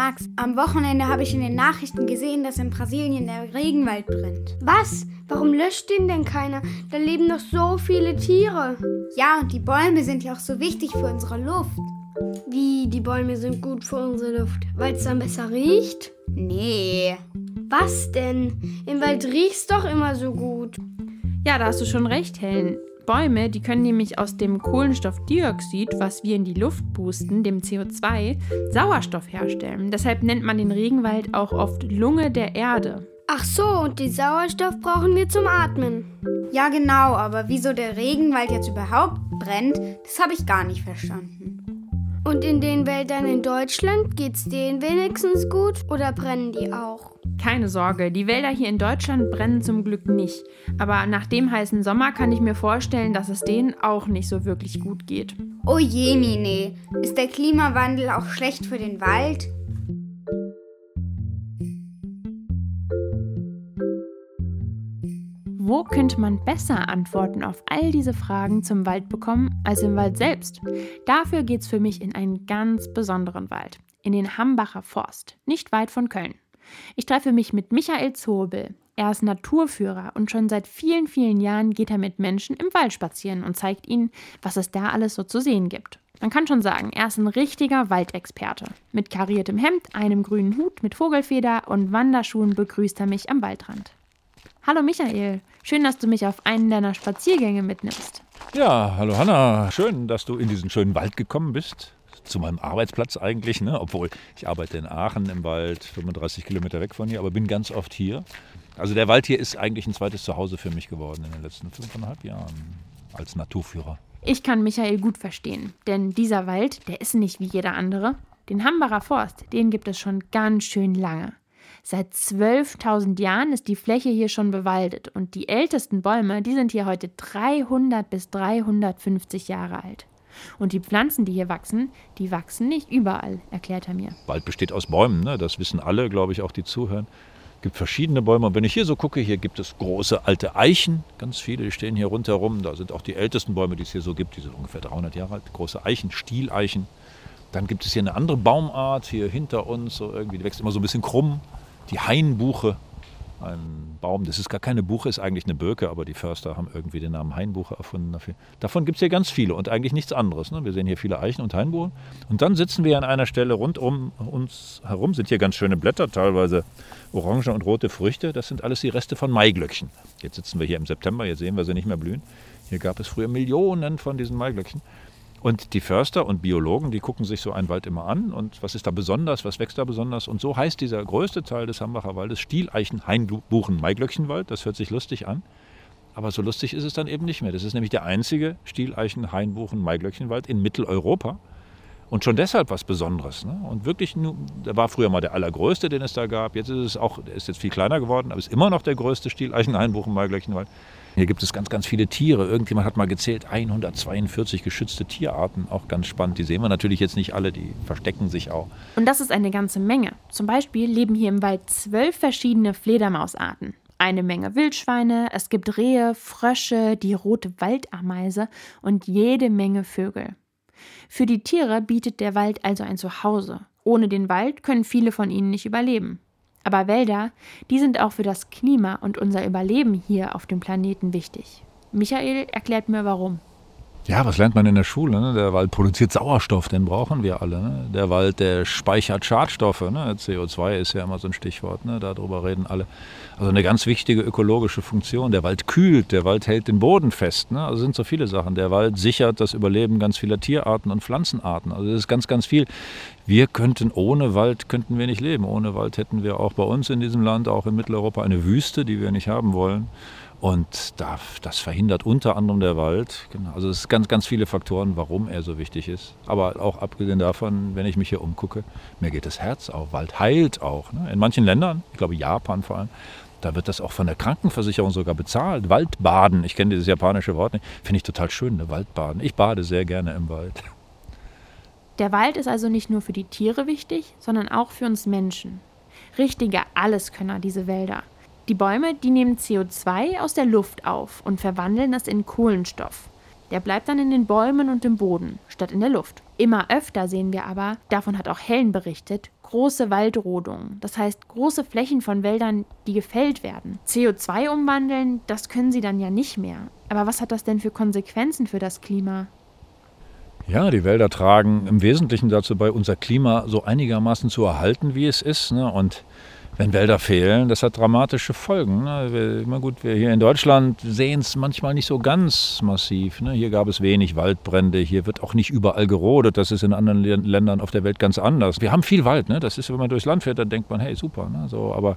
Max, am Wochenende habe ich in den Nachrichten gesehen, dass in Brasilien der Regenwald brennt. Was? Warum löscht den denn keiner? Da leben doch so viele Tiere. Ja, und die Bäume sind ja auch so wichtig für unsere Luft. Wie, die Bäume sind gut für unsere Luft? Weil es dann besser riecht? Nee. Was denn? Im Wald riecht's doch immer so gut. Ja, da hast du schon recht, Helen. Bäume, die können nämlich aus dem Kohlenstoffdioxid, was wir in die Luft pusten, dem CO2, Sauerstoff herstellen. Deshalb nennt man den Regenwald auch oft Lunge der Erde. Ach so, und den Sauerstoff brauchen wir zum Atmen. Ja, genau, aber wieso der Regenwald jetzt überhaupt brennt, das habe ich gar nicht verstanden. Und in den Wäldern in Deutschland geht's denen wenigstens gut oder brennen die auch? Keine Sorge, die Wälder hier in Deutschland brennen zum Glück nicht. Aber nach dem heißen Sommer kann ich mir vorstellen, dass es denen auch nicht so wirklich gut geht. Oh je, Mine, ist der Klimawandel auch schlecht für den Wald? Wo könnte man besser Antworten auf all diese Fragen zum Wald bekommen als im Wald selbst? Dafür geht's für mich in einen ganz besonderen Wald, in den Hambacher Forst, nicht weit von Köln. Ich treffe mich mit Michael Zobel. Er ist Naturführer und schon seit vielen, vielen Jahren geht er mit Menschen im Wald spazieren und zeigt ihnen, was es da alles so zu sehen gibt. Man kann schon sagen, er ist ein richtiger Waldexperte. Mit kariertem Hemd, einem grünen Hut mit Vogelfeder und Wanderschuhen begrüßt er mich am Waldrand. Hallo Michael, schön, dass du mich auf einen deiner Spaziergänge mitnimmst. Ja, hallo Hanna, schön, dass du in diesen schönen Wald gekommen bist. Zu meinem Arbeitsplatz eigentlich, ne? obwohl ich arbeite in Aachen im Wald, 35 Kilometer weg von hier, aber bin ganz oft hier. Also der Wald hier ist eigentlich ein zweites Zuhause für mich geworden in den letzten fünfeinhalb Jahren als Naturführer. Ich kann Michael gut verstehen, denn dieser Wald, der ist nicht wie jeder andere. Den Hambacher Forst, den gibt es schon ganz schön lange. Seit 12.000 Jahren ist die Fläche hier schon bewaldet und die ältesten Bäume, die sind hier heute 300 bis 350 Jahre alt. Und die Pflanzen, die hier wachsen, die wachsen nicht überall, erklärt er mir. Wald besteht aus Bäumen, ne? das wissen alle, glaube ich, auch die zuhören. Es gibt verschiedene Bäume. Und wenn ich hier so gucke, hier gibt es große alte Eichen, ganz viele, die stehen hier rundherum. Da sind auch die ältesten Bäume, die es hier so gibt, die sind ungefähr 300 Jahre alt. Große Eichen, Stieleichen. Dann gibt es hier eine andere Baumart, hier hinter uns, so irgendwie, die wächst immer so ein bisschen krumm die Hainbuche, ein Baum, das ist gar keine Buche, ist eigentlich eine Birke, aber die Förster haben irgendwie den Namen Hainbuche erfunden dafür. Davon gibt es hier ganz viele und eigentlich nichts anderes. Ne? Wir sehen hier viele Eichen und Hainbuchen. Und dann sitzen wir an einer Stelle rund um uns herum, sind hier ganz schöne Blätter, teilweise orange und rote Früchte. Das sind alles die Reste von Maiglöckchen. Jetzt sitzen wir hier im September, jetzt sehen wir sie nicht mehr blühen. Hier gab es früher Millionen von diesen Maiglöckchen. Und die Förster und Biologen, die gucken sich so einen Wald immer an und was ist da besonders, was wächst da besonders. Und so heißt dieser größte Teil des Hambacher Waldes Stieleichen, Hainbuchen, Maiglöckchenwald. Das hört sich lustig an. Aber so lustig ist es dann eben nicht mehr. Das ist nämlich der einzige Stieleichen, Hainbuchen, Maiglöckchenwald in Mitteleuropa. Und schon deshalb was Besonderes. Ne? Und wirklich, der war früher mal der allergrößte, den es da gab. Jetzt ist es auch, ist jetzt viel kleiner geworden, aber ist immer noch der größte Stieleichen, Hainbuchen, Maiglöckchenwald. Hier gibt es ganz, ganz viele Tiere. Irgendjemand hat mal gezählt, 142 geschützte Tierarten. Auch ganz spannend. Die sehen wir natürlich jetzt nicht alle, die verstecken sich auch. Und das ist eine ganze Menge. Zum Beispiel leben hier im Wald zwölf verschiedene Fledermausarten. Eine Menge Wildschweine, es gibt Rehe, Frösche, die rote Waldameise und jede Menge Vögel. Für die Tiere bietet der Wald also ein Zuhause. Ohne den Wald können viele von ihnen nicht überleben. Aber Wälder, die sind auch für das Klima und unser Überleben hier auf dem Planeten wichtig. Michael erklärt mir warum. Ja, was lernt man in der Schule? Ne? Der Wald produziert Sauerstoff, den brauchen wir alle. Ne? Der Wald, der speichert Schadstoffe. Ne? CO2 ist ja immer so ein Stichwort, ne? darüber reden alle. Also eine ganz wichtige ökologische Funktion. Der Wald kühlt, der Wald hält den Boden fest. Ne? Also sind so viele Sachen. Der Wald sichert das Überleben ganz vieler Tierarten und Pflanzenarten. Also das ist ganz, ganz viel. Wir könnten ohne Wald könnten wir nicht leben. Ohne Wald hätten wir auch bei uns in diesem Land, auch in Mitteleuropa, eine Wüste, die wir nicht haben wollen. Und das verhindert unter anderem der Wald. Genau. Also es sind ganz, ganz viele Faktoren, warum er so wichtig ist. Aber auch abgesehen davon, wenn ich mich hier umgucke, mir geht das Herz auf. Wald heilt auch. Ne? In manchen Ländern, ich glaube Japan vor allem, da wird das auch von der Krankenversicherung sogar bezahlt. Waldbaden, ich kenne dieses japanische Wort nicht, finde ich total schön, ne? Waldbaden. Ich bade sehr gerne im Wald. Der Wald ist also nicht nur für die Tiere wichtig, sondern auch für uns Menschen. Richtige Alleskönner, diese Wälder. Die Bäume, die nehmen CO2 aus der Luft auf und verwandeln es in Kohlenstoff. Der bleibt dann in den Bäumen und im Boden, statt in der Luft. Immer öfter sehen wir aber, davon hat auch Helen berichtet, große Waldrodung, das heißt große Flächen von Wäldern, die gefällt werden. CO2 umwandeln, das können sie dann ja nicht mehr. Aber was hat das denn für Konsequenzen für das Klima? Ja, die Wälder tragen im Wesentlichen dazu bei, unser Klima so einigermaßen zu erhalten, wie es ist. Ne? Und wenn Wälder fehlen, das hat dramatische Folgen. Ne? Wir, gut, wir hier in Deutschland sehen es manchmal nicht so ganz massiv. Ne? Hier gab es wenig Waldbrände, hier wird auch nicht überall gerodet. Das ist in anderen Ländern auf der Welt ganz anders. Wir haben viel Wald. Ne? Das ist, wenn man durchs Land fährt, dann denkt man, hey, super. Aber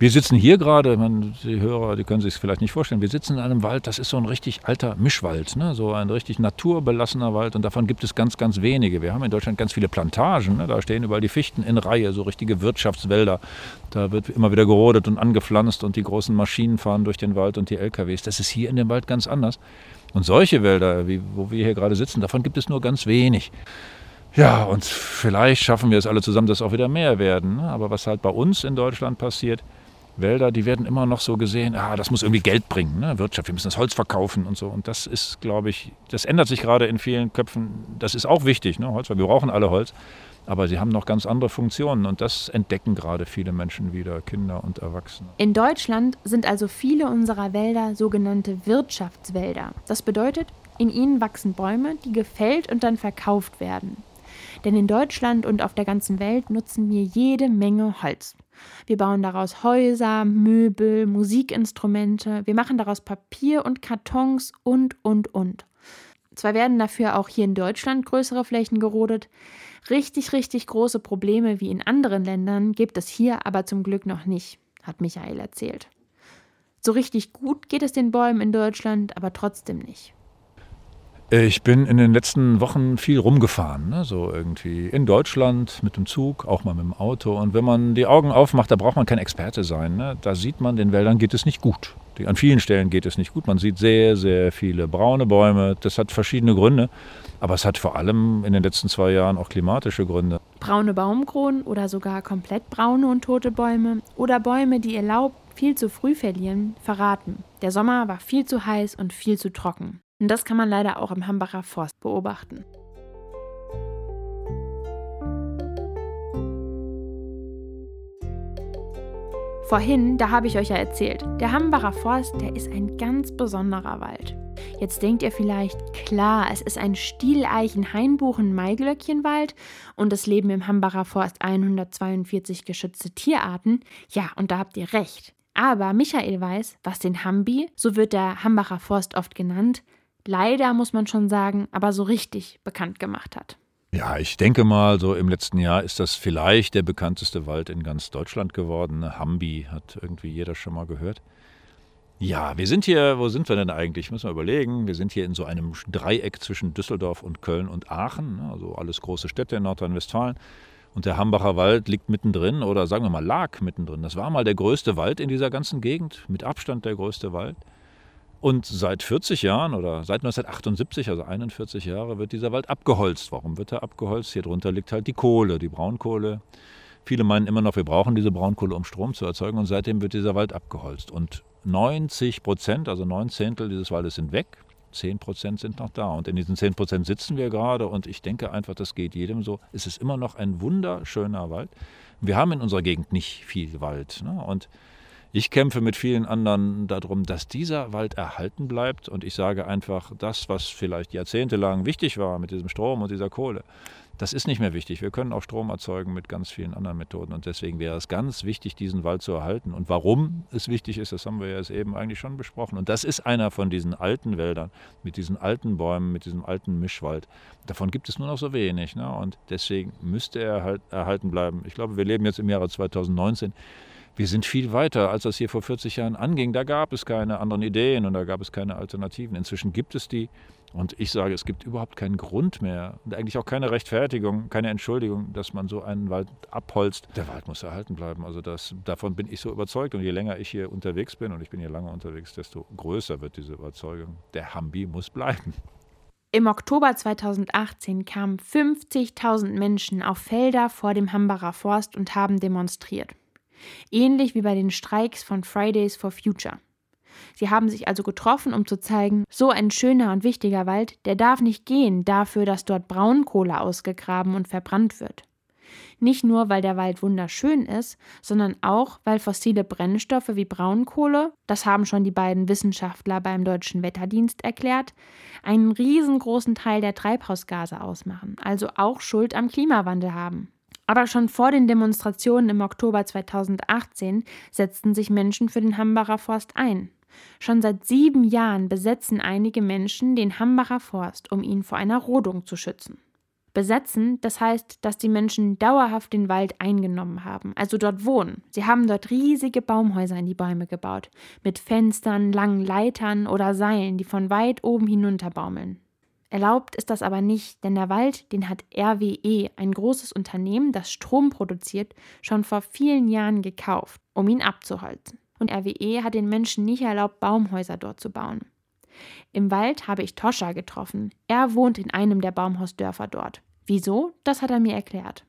wir sitzen hier gerade, die Hörer, die können sich es vielleicht nicht vorstellen, wir sitzen in einem Wald, das ist so ein richtig alter Mischwald, ne? so ein richtig naturbelassener Wald und davon gibt es ganz, ganz wenige. Wir haben in Deutschland ganz viele Plantagen, ne? da stehen überall die Fichten in Reihe, so richtige Wirtschaftswälder. Da wird immer wieder gerodet und angepflanzt und die großen Maschinen fahren durch den Wald und die LKWs. Das ist hier in dem Wald ganz anders. Und solche Wälder, wie, wo wir hier gerade sitzen, davon gibt es nur ganz wenig. Ja, und vielleicht schaffen wir es alle zusammen, dass auch wieder mehr werden. Ne? Aber was halt bei uns in Deutschland passiert, Wälder, die werden immer noch so gesehen, ah, das muss irgendwie Geld bringen, ne? Wirtschaft, wir müssen das Holz verkaufen und so. Und das ist, glaube ich, das ändert sich gerade in vielen Köpfen. Das ist auch wichtig, ne? Holz, weil wir brauchen alle Holz. Aber sie haben noch ganz andere Funktionen und das entdecken gerade viele Menschen wieder, Kinder und Erwachsene. In Deutschland sind also viele unserer Wälder sogenannte Wirtschaftswälder. Das bedeutet, in ihnen wachsen Bäume, die gefällt und dann verkauft werden. Denn in Deutschland und auf der ganzen Welt nutzen wir jede Menge Holz. Wir bauen daraus Häuser, Möbel, Musikinstrumente, wir machen daraus Papier und Kartons und, und, und. Zwar werden dafür auch hier in Deutschland größere Flächen gerodet, richtig, richtig große Probleme wie in anderen Ländern gibt es hier aber zum Glück noch nicht, hat Michael erzählt. So richtig gut geht es den Bäumen in Deutschland aber trotzdem nicht. Ich bin in den letzten Wochen viel rumgefahren, ne? so irgendwie in Deutschland mit dem Zug, auch mal mit dem Auto. Und wenn man die Augen aufmacht, da braucht man kein Experte sein. Ne? Da sieht man, den Wäldern geht es nicht gut. Die, an vielen Stellen geht es nicht gut. Man sieht sehr, sehr viele braune Bäume. Das hat verschiedene Gründe. Aber es hat vor allem in den letzten zwei Jahren auch klimatische Gründe. Braune Baumkronen oder sogar komplett braune und tote Bäume oder Bäume, die ihr Laub viel zu früh verlieren, verraten. Der Sommer war viel zu heiß und viel zu trocken. Und das kann man leider auch im Hambacher Forst beobachten. Vorhin, da habe ich euch ja erzählt, der Hambacher Forst, der ist ein ganz besonderer Wald. Jetzt denkt ihr vielleicht, klar, es ist ein Stieleichen-Hainbuchen-Maiglöckchenwald und es leben im Hambacher Forst 142 geschützte Tierarten. Ja, und da habt ihr recht. Aber Michael weiß, was den Hambi, so wird der Hambacher Forst oft genannt, leider, muss man schon sagen, aber so richtig bekannt gemacht hat. Ja, ich denke mal, so im letzten Jahr ist das vielleicht der bekannteste Wald in ganz Deutschland geworden. Hambi hat irgendwie jeder schon mal gehört. Ja, wir sind hier, wo sind wir denn eigentlich? Müssen wir überlegen. Wir sind hier in so einem Dreieck zwischen Düsseldorf und Köln und Aachen, ne? also alles große Städte in Nordrhein-Westfalen. Und der Hambacher Wald liegt mittendrin oder sagen wir mal lag mittendrin. Das war mal der größte Wald in dieser ganzen Gegend, mit Abstand der größte Wald. Und seit 40 Jahren oder seit 1978, also 41 Jahre, wird dieser Wald abgeholzt. Warum wird er abgeholzt? Hier drunter liegt halt die Kohle, die Braunkohle. Viele meinen immer noch, wir brauchen diese Braunkohle, um Strom zu erzeugen. Und seitdem wird dieser Wald abgeholzt. Und 90 Prozent, also neun Zehntel dieses Waldes sind weg. 10 Prozent sind noch da. Und in diesen 10 Prozent sitzen wir gerade. Und ich denke einfach, das geht jedem so. Es ist immer noch ein wunderschöner Wald. Wir haben in unserer Gegend nicht viel Wald. Ne? Und ich kämpfe mit vielen anderen darum, dass dieser Wald erhalten bleibt. Und ich sage einfach, das, was vielleicht jahrzehntelang wichtig war mit diesem Strom und dieser Kohle, das ist nicht mehr wichtig. Wir können auch Strom erzeugen mit ganz vielen anderen Methoden. Und deswegen wäre es ganz wichtig, diesen Wald zu erhalten. Und warum es wichtig ist, das haben wir ja eben eigentlich schon besprochen. Und das ist einer von diesen alten Wäldern, mit diesen alten Bäumen, mit diesem alten Mischwald. Davon gibt es nur noch so wenig. Ne? Und deswegen müsste er halt erhalten bleiben. Ich glaube, wir leben jetzt im Jahre 2019 wir sind viel weiter, als das hier vor 40 Jahren anging. Da gab es keine anderen Ideen und da gab es keine Alternativen. Inzwischen gibt es die. Und ich sage, es gibt überhaupt keinen Grund mehr und eigentlich auch keine Rechtfertigung, keine Entschuldigung, dass man so einen Wald abholzt. Der Wald muss erhalten bleiben. Also das, davon bin ich so überzeugt. Und je länger ich hier unterwegs bin, und ich bin hier lange unterwegs, desto größer wird diese Überzeugung. Der Hambi muss bleiben. Im Oktober 2018 kamen 50.000 Menschen auf Felder vor dem Hambacher Forst und haben demonstriert. Ähnlich wie bei den Streiks von Fridays for Future. Sie haben sich also getroffen, um zu zeigen, so ein schöner und wichtiger Wald, der darf nicht gehen dafür, dass dort Braunkohle ausgegraben und verbrannt wird. Nicht nur, weil der Wald wunderschön ist, sondern auch, weil fossile Brennstoffe wie Braunkohle, das haben schon die beiden Wissenschaftler beim Deutschen Wetterdienst erklärt, einen riesengroßen Teil der Treibhausgase ausmachen, also auch Schuld am Klimawandel haben. Aber schon vor den Demonstrationen im Oktober 2018 setzten sich Menschen für den Hambacher Forst ein. Schon seit sieben Jahren besetzen einige Menschen den Hambacher Forst, um ihn vor einer Rodung zu schützen. Besetzen, das heißt, dass die Menschen dauerhaft den Wald eingenommen haben, also dort wohnen. Sie haben dort riesige Baumhäuser in die Bäume gebaut, mit Fenstern, langen Leitern oder Seilen, die von weit oben hinunterbaumeln. Erlaubt ist das aber nicht, denn der Wald, den hat RWE, ein großes Unternehmen, das Strom produziert, schon vor vielen Jahren gekauft, um ihn abzuholzen. Und RWE hat den Menschen nicht erlaubt, Baumhäuser dort zu bauen. Im Wald habe ich Toscha getroffen. Er wohnt in einem der Baumhausdörfer dort. Wieso? Das hat er mir erklärt.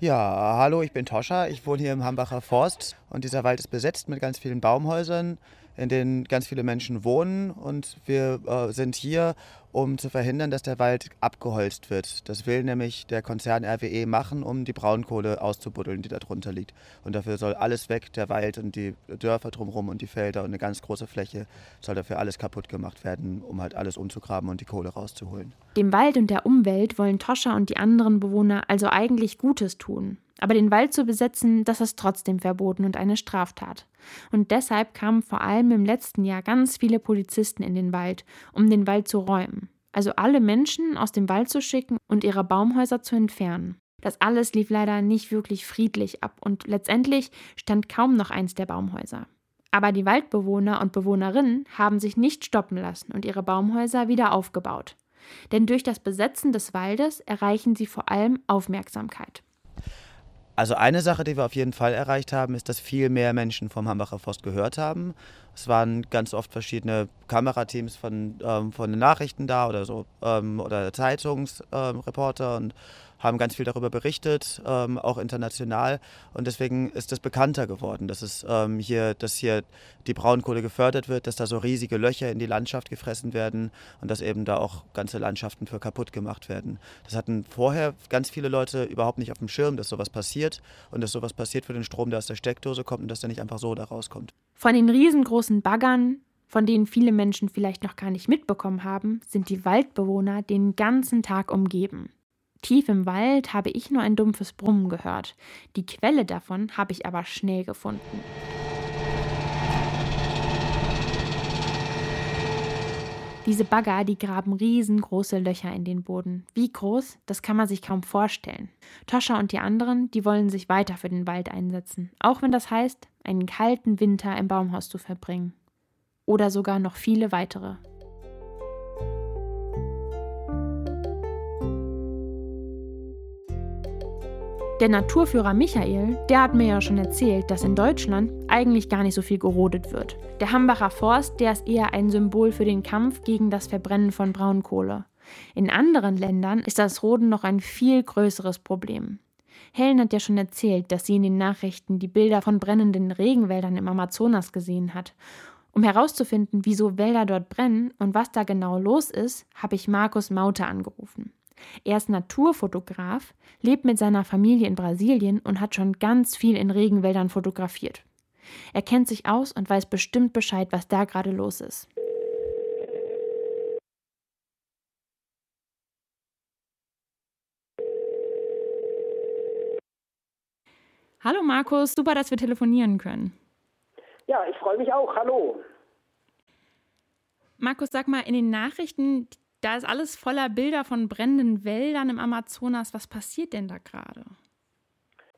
Ja, hallo, ich bin Toscha. Ich wohne hier im Hambacher Forst und dieser Wald ist besetzt mit ganz vielen Baumhäusern in denen ganz viele Menschen wohnen. Und wir äh, sind hier, um zu verhindern, dass der Wald abgeholzt wird. Das will nämlich der Konzern RWE machen, um die Braunkohle auszubuddeln, die da drunter liegt. Und dafür soll alles weg, der Wald und die Dörfer drumherum und die Felder und eine ganz große Fläche soll dafür alles kaputt gemacht werden, um halt alles umzugraben und die Kohle rauszuholen. Dem Wald und der Umwelt wollen Toscha und die anderen Bewohner also eigentlich Gutes tun. Aber den Wald zu besetzen, das ist trotzdem verboten und eine Straftat. Und deshalb kamen vor allem im letzten Jahr ganz viele Polizisten in den Wald, um den Wald zu räumen. Also alle Menschen aus dem Wald zu schicken und ihre Baumhäuser zu entfernen. Das alles lief leider nicht wirklich friedlich ab und letztendlich stand kaum noch eins der Baumhäuser. Aber die Waldbewohner und Bewohnerinnen haben sich nicht stoppen lassen und ihre Baumhäuser wieder aufgebaut. Denn durch das Besetzen des Waldes erreichen sie vor allem Aufmerksamkeit. Also eine Sache, die wir auf jeden Fall erreicht haben, ist, dass viel mehr Menschen vom Hambacher Forst gehört haben. Es waren ganz oft verschiedene Kamerateams von, ähm, von den Nachrichten da oder so ähm, oder Zeitungsreporter ähm, und haben ganz viel darüber berichtet, ähm, auch international. Und deswegen ist es bekannter geworden, dass es ähm, hier, dass hier die Braunkohle gefördert wird, dass da so riesige Löcher in die Landschaft gefressen werden und dass eben da auch ganze Landschaften für kaputt gemacht werden. Das hatten vorher ganz viele Leute überhaupt nicht auf dem Schirm, dass sowas passiert und dass sowas passiert für den Strom, der aus der Steckdose kommt und dass der nicht einfach so da rauskommt. Von den riesengroßen Baggern von denen viele Menschen vielleicht noch gar nicht mitbekommen haben, sind die Waldbewohner den ganzen Tag umgeben. Tief im Wald habe ich nur ein dumpfes Brummen gehört. Die Quelle davon habe ich aber schnell gefunden. Diese Bagger, die graben riesengroße Löcher in den Boden. Wie groß, das kann man sich kaum vorstellen. Toscha und die anderen, die wollen sich weiter für den Wald einsetzen, auch wenn das heißt, einen kalten Winter im Baumhaus zu verbringen. Oder sogar noch viele weitere. Der Naturführer Michael, der hat mir ja schon erzählt, dass in Deutschland eigentlich gar nicht so viel gerodet wird. Der Hambacher Forst, der ist eher ein Symbol für den Kampf gegen das Verbrennen von Braunkohle. In anderen Ländern ist das Roden noch ein viel größeres Problem. Helen hat ja schon erzählt, dass sie in den Nachrichten die Bilder von brennenden Regenwäldern im Amazonas gesehen hat. Um herauszufinden, wieso Wälder dort brennen und was da genau los ist, habe ich Markus Maute angerufen. Er ist Naturfotograf, lebt mit seiner Familie in Brasilien und hat schon ganz viel in Regenwäldern fotografiert. Er kennt sich aus und weiß bestimmt Bescheid, was da gerade los ist. Hallo Markus, super, dass wir telefonieren können. Ja, ich freue mich auch. Hallo. Markus, sag mal, in den Nachrichten, da ist alles voller Bilder von brennenden Wäldern im Amazonas. Was passiert denn da gerade?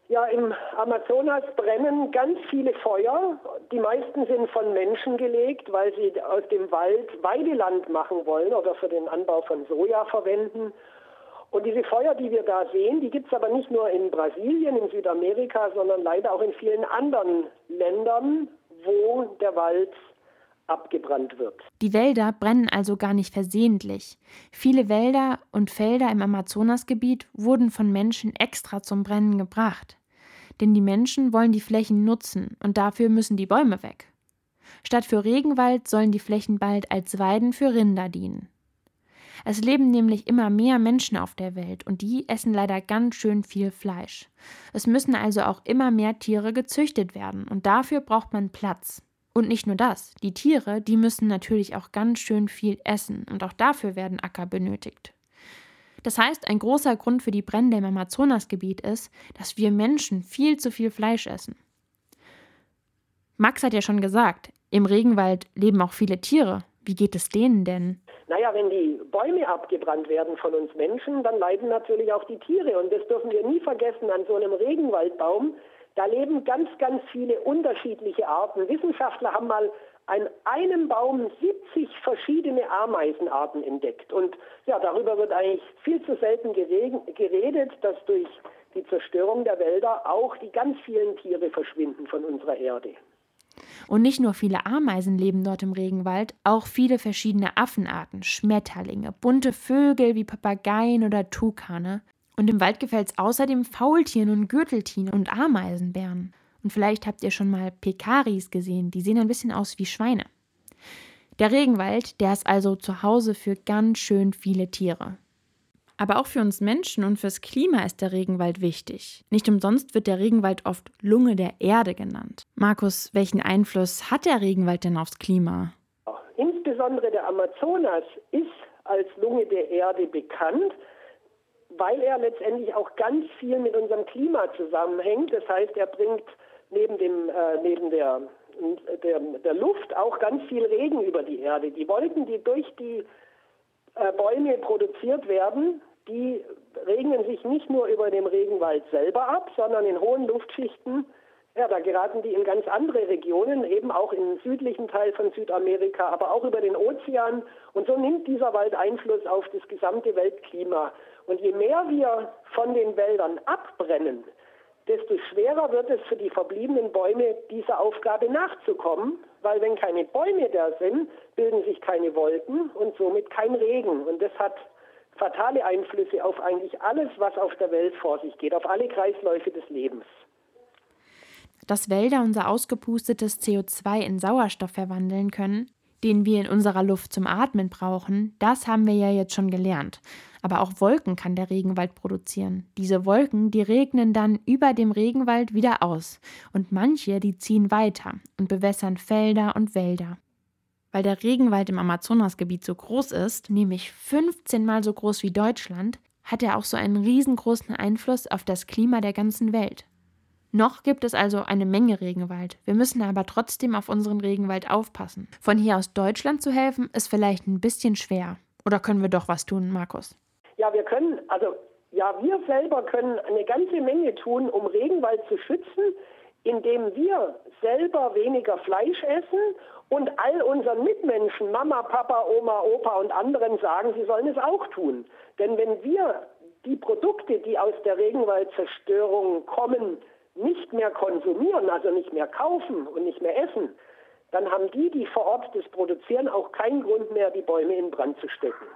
Ja, im Amazonas brennen ganz viele Feuer. Die meisten sind von Menschen gelegt, weil sie aus dem Wald Weideland machen wollen oder für den Anbau von Soja verwenden. Und diese Feuer, die wir da sehen, die gibt es aber nicht nur in Brasilien, in Südamerika, sondern leider auch in vielen anderen Ländern, wo der Wald abgebrannt wird. Die Wälder brennen also gar nicht versehentlich. Viele Wälder und Felder im Amazonasgebiet wurden von Menschen extra zum Brennen gebracht. Denn die Menschen wollen die Flächen nutzen und dafür müssen die Bäume weg. Statt für Regenwald sollen die Flächen bald als Weiden für Rinder dienen. Es leben nämlich immer mehr Menschen auf der Welt und die essen leider ganz schön viel Fleisch. Es müssen also auch immer mehr Tiere gezüchtet werden und dafür braucht man Platz. Und nicht nur das, die Tiere, die müssen natürlich auch ganz schön viel essen und auch dafür werden Acker benötigt. Das heißt, ein großer Grund für die Brände im Amazonasgebiet ist, dass wir Menschen viel zu viel Fleisch essen. Max hat ja schon gesagt, im Regenwald leben auch viele Tiere. Wie geht es denen denn? Naja, wenn die Bäume abgebrannt werden von uns Menschen, dann leiden natürlich auch die Tiere. Und das dürfen wir nie vergessen an so einem Regenwaldbaum. Da leben ganz, ganz viele unterschiedliche Arten. Wissenschaftler haben mal an einem Baum 70 verschiedene Ameisenarten entdeckt. Und ja, darüber wird eigentlich viel zu selten geredet, dass durch die Zerstörung der Wälder auch die ganz vielen Tiere verschwinden von unserer Erde. Und nicht nur viele Ameisen leben dort im Regenwald, auch viele verschiedene Affenarten, Schmetterlinge, bunte Vögel wie Papageien oder Tukane. Und im Wald gefällt es außerdem Faultieren und Gürteltieren und Ameisenbären. Und vielleicht habt ihr schon mal Pekaris gesehen, die sehen ein bisschen aus wie Schweine. Der Regenwald, der ist also zu Hause für ganz schön viele Tiere. Aber auch für uns Menschen und fürs Klima ist der Regenwald wichtig. Nicht umsonst wird der Regenwald oft Lunge der Erde genannt. Markus, welchen Einfluss hat der Regenwald denn aufs Klima? Insbesondere der Amazonas ist als Lunge der Erde bekannt, weil er letztendlich auch ganz viel mit unserem Klima zusammenhängt. Das heißt, er bringt neben, dem, äh, neben der, der, der Luft auch ganz viel Regen über die Erde. Die Wolken, die durch die äh, Bäume produziert werden, die regnen sich nicht nur über dem Regenwald selber ab, sondern in hohen Luftschichten, ja, da geraten die in ganz andere Regionen, eben auch im südlichen Teil von Südamerika, aber auch über den Ozean. Und so nimmt dieser Wald Einfluss auf das gesamte Weltklima. Und je mehr wir von den Wäldern abbrennen, desto schwerer wird es für die verbliebenen Bäume, dieser Aufgabe nachzukommen, weil wenn keine Bäume da sind, bilden sich keine Wolken und somit kein Regen. Und das hat fatale Einflüsse auf eigentlich alles, was auf der Welt vor sich geht, auf alle Kreisläufe des Lebens. Dass Wälder unser ausgepustetes CO2 in Sauerstoff verwandeln können, den wir in unserer Luft zum Atmen brauchen, das haben wir ja jetzt schon gelernt. Aber auch Wolken kann der Regenwald produzieren. Diese Wolken, die regnen dann über dem Regenwald wieder aus. Und manche, die ziehen weiter und bewässern Felder und Wälder. Weil der Regenwald im Amazonasgebiet so groß ist, nämlich 15 mal so groß wie Deutschland, hat er auch so einen riesengroßen Einfluss auf das Klima der ganzen Welt. Noch gibt es also eine Menge Regenwald. Wir müssen aber trotzdem auf unseren Regenwald aufpassen. Von hier aus Deutschland zu helfen, ist vielleicht ein bisschen schwer. Oder können wir doch was tun, Markus? Ja, wir können, also ja, wir selber können eine ganze Menge tun, um Regenwald zu schützen, indem wir selber weniger Fleisch essen und all unseren Mitmenschen, Mama, Papa, Oma, Opa und anderen sagen, sie sollen es auch tun. Denn wenn wir die Produkte, die aus der Regenwaldzerstörung kommen, nicht mehr konsumieren, also nicht mehr kaufen und nicht mehr essen, dann haben die, die vor Ort das produzieren, auch keinen Grund mehr, die Bäume in Brand zu stecken.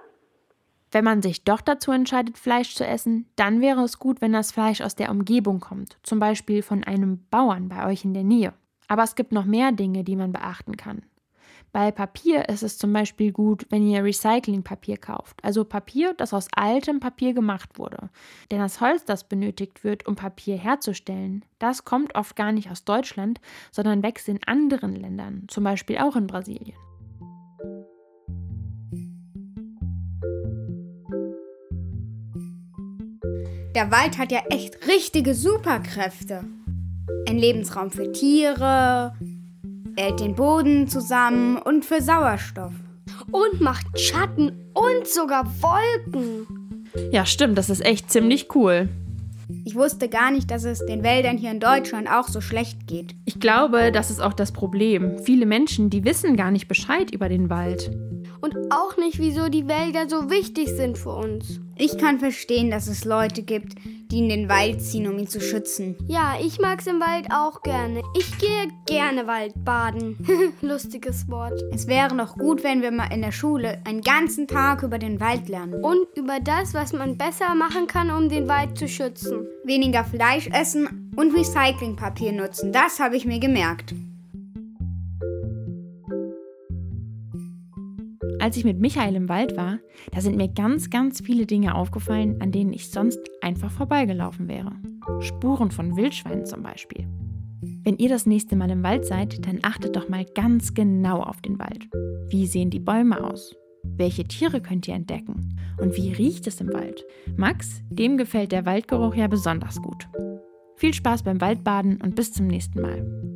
Wenn man sich doch dazu entscheidet, Fleisch zu essen, dann wäre es gut, wenn das Fleisch aus der Umgebung kommt, zum Beispiel von einem Bauern bei euch in der Nähe. Aber es gibt noch mehr Dinge, die man beachten kann. Bei Papier ist es zum Beispiel gut, wenn ihr Recyclingpapier kauft, also Papier, das aus altem Papier gemacht wurde. Denn das Holz, das benötigt wird, um Papier herzustellen, das kommt oft gar nicht aus Deutschland, sondern wächst in anderen Ländern, zum Beispiel auch in Brasilien. Der Wald hat ja echt richtige Superkräfte. Ein Lebensraum für Tiere, hält den Boden zusammen und für Sauerstoff. Und macht Schatten und sogar Wolken. Ja, stimmt, das ist echt ziemlich cool. Ich wusste gar nicht, dass es den Wäldern hier in Deutschland auch so schlecht geht. Ich glaube, das ist auch das Problem. Viele Menschen, die wissen gar nicht Bescheid über den Wald und auch nicht, wieso die Wälder so wichtig sind für uns. Ich kann verstehen, dass es Leute gibt, die in den Wald ziehen, um ihn zu schützen. Ja, ich mag's im Wald auch gerne. Ich gehe gerne Waldbaden. Lustiges Wort. Es wäre noch gut, wenn wir mal in der Schule einen ganzen Tag über den Wald lernen. Und über das, was man besser machen kann, um den Wald zu schützen. Weniger Fleisch essen und Recyclingpapier nutzen. Das habe ich mir gemerkt. Als ich mit Michael im Wald war, da sind mir ganz, ganz viele Dinge aufgefallen, an denen ich sonst einfach vorbeigelaufen wäre. Spuren von Wildschweinen zum Beispiel. Wenn ihr das nächste Mal im Wald seid, dann achtet doch mal ganz genau auf den Wald. Wie sehen die Bäume aus? Welche Tiere könnt ihr entdecken? Und wie riecht es im Wald? Max, dem gefällt der Waldgeruch ja besonders gut. Viel Spaß beim Waldbaden und bis zum nächsten Mal.